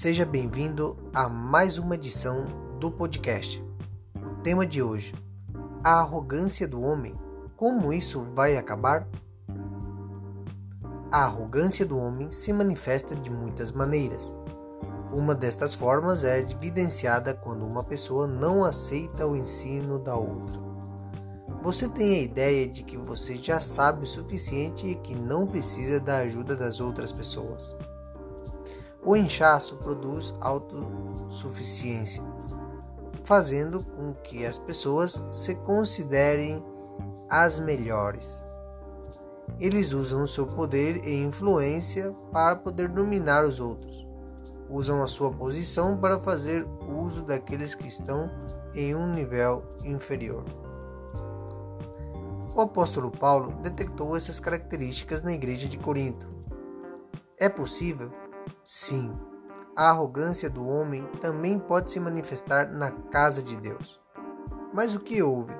Seja bem-vindo a mais uma edição do podcast. O tema de hoje: a arrogância do homem. Como isso vai acabar? A arrogância do homem se manifesta de muitas maneiras. Uma destas formas é evidenciada quando uma pessoa não aceita o ensino da outra. Você tem a ideia de que você já sabe o suficiente e que não precisa da ajuda das outras pessoas. O inchaço produz autossuficiência, fazendo com que as pessoas se considerem as melhores. Eles usam seu poder e influência para poder dominar os outros. Usam a sua posição para fazer uso daqueles que estão em um nível inferior. O apóstolo Paulo detectou essas características na igreja de Corinto. É possível Sim, a arrogância do homem também pode se manifestar na casa de Deus. Mas o que houve?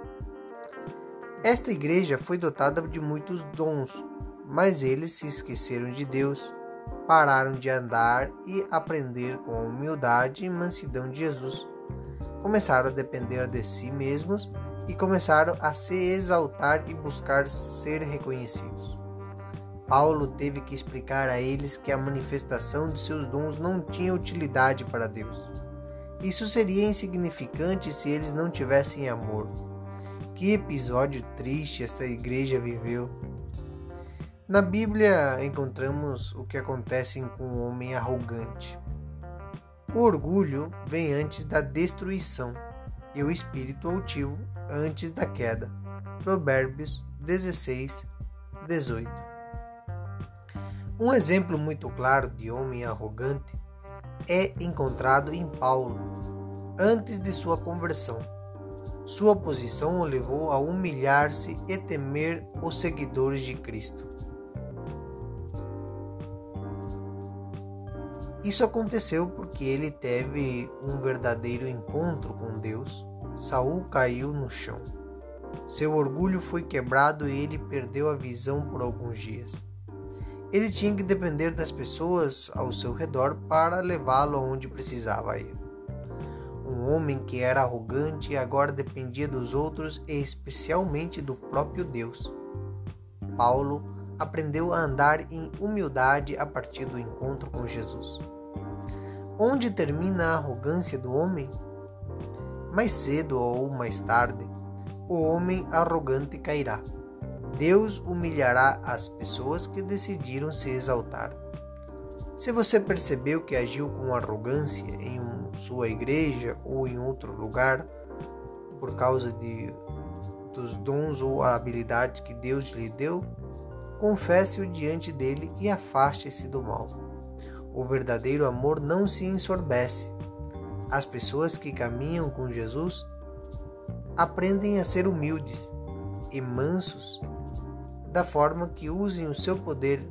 Esta igreja foi dotada de muitos dons, mas eles se esqueceram de Deus, pararam de andar e aprender com a humildade e mansidão de Jesus. Começaram a depender de si mesmos e começaram a se exaltar e buscar ser reconhecidos. Paulo teve que explicar a eles que a manifestação de seus dons não tinha utilidade para Deus. Isso seria insignificante se eles não tivessem amor. Que episódio triste esta igreja viveu. Na Bíblia encontramos o que acontece com o um homem arrogante. O orgulho vem antes da destruição e o espírito altivo antes da queda. Provérbios 16, 18. Um exemplo muito claro de homem arrogante é encontrado em Paulo, antes de sua conversão. Sua posição o levou a humilhar-se e temer os seguidores de Cristo. Isso aconteceu porque ele teve um verdadeiro encontro com Deus. Saul caiu no chão. Seu orgulho foi quebrado e ele perdeu a visão por alguns dias. Ele tinha que depender das pessoas ao seu redor para levá-lo aonde precisava ir. Um homem que era arrogante agora dependia dos outros e especialmente do próprio Deus. Paulo aprendeu a andar em humildade a partir do encontro com Jesus. Onde termina a arrogância do homem? Mais cedo ou mais tarde, o homem arrogante cairá. Deus humilhará as pessoas que decidiram se exaltar. Se você percebeu que agiu com arrogância em sua igreja ou em outro lugar, por causa de, dos dons ou habilidades que Deus lhe deu, confesse-o diante dele e afaste-se do mal. O verdadeiro amor não se ensorbece. As pessoas que caminham com Jesus aprendem a ser humildes e mansos da forma que usem o seu poder,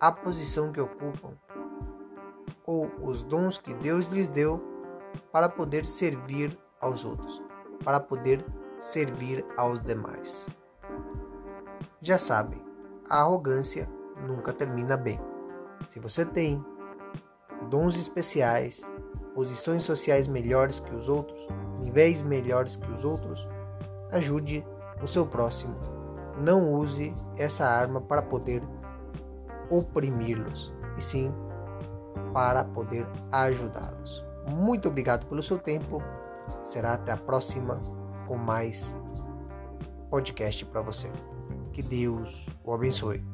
a posição que ocupam ou os dons que Deus lhes deu para poder servir aos outros, para poder servir aos demais. Já sabem, a arrogância nunca termina bem. Se você tem dons especiais, posições sociais melhores que os outros, níveis melhores que os outros, ajude o seu próximo não use essa arma para poder oprimi-los, e sim para poder ajudá-los. Muito obrigado pelo seu tempo. Será até a próxima com mais podcast para você. Que Deus o abençoe.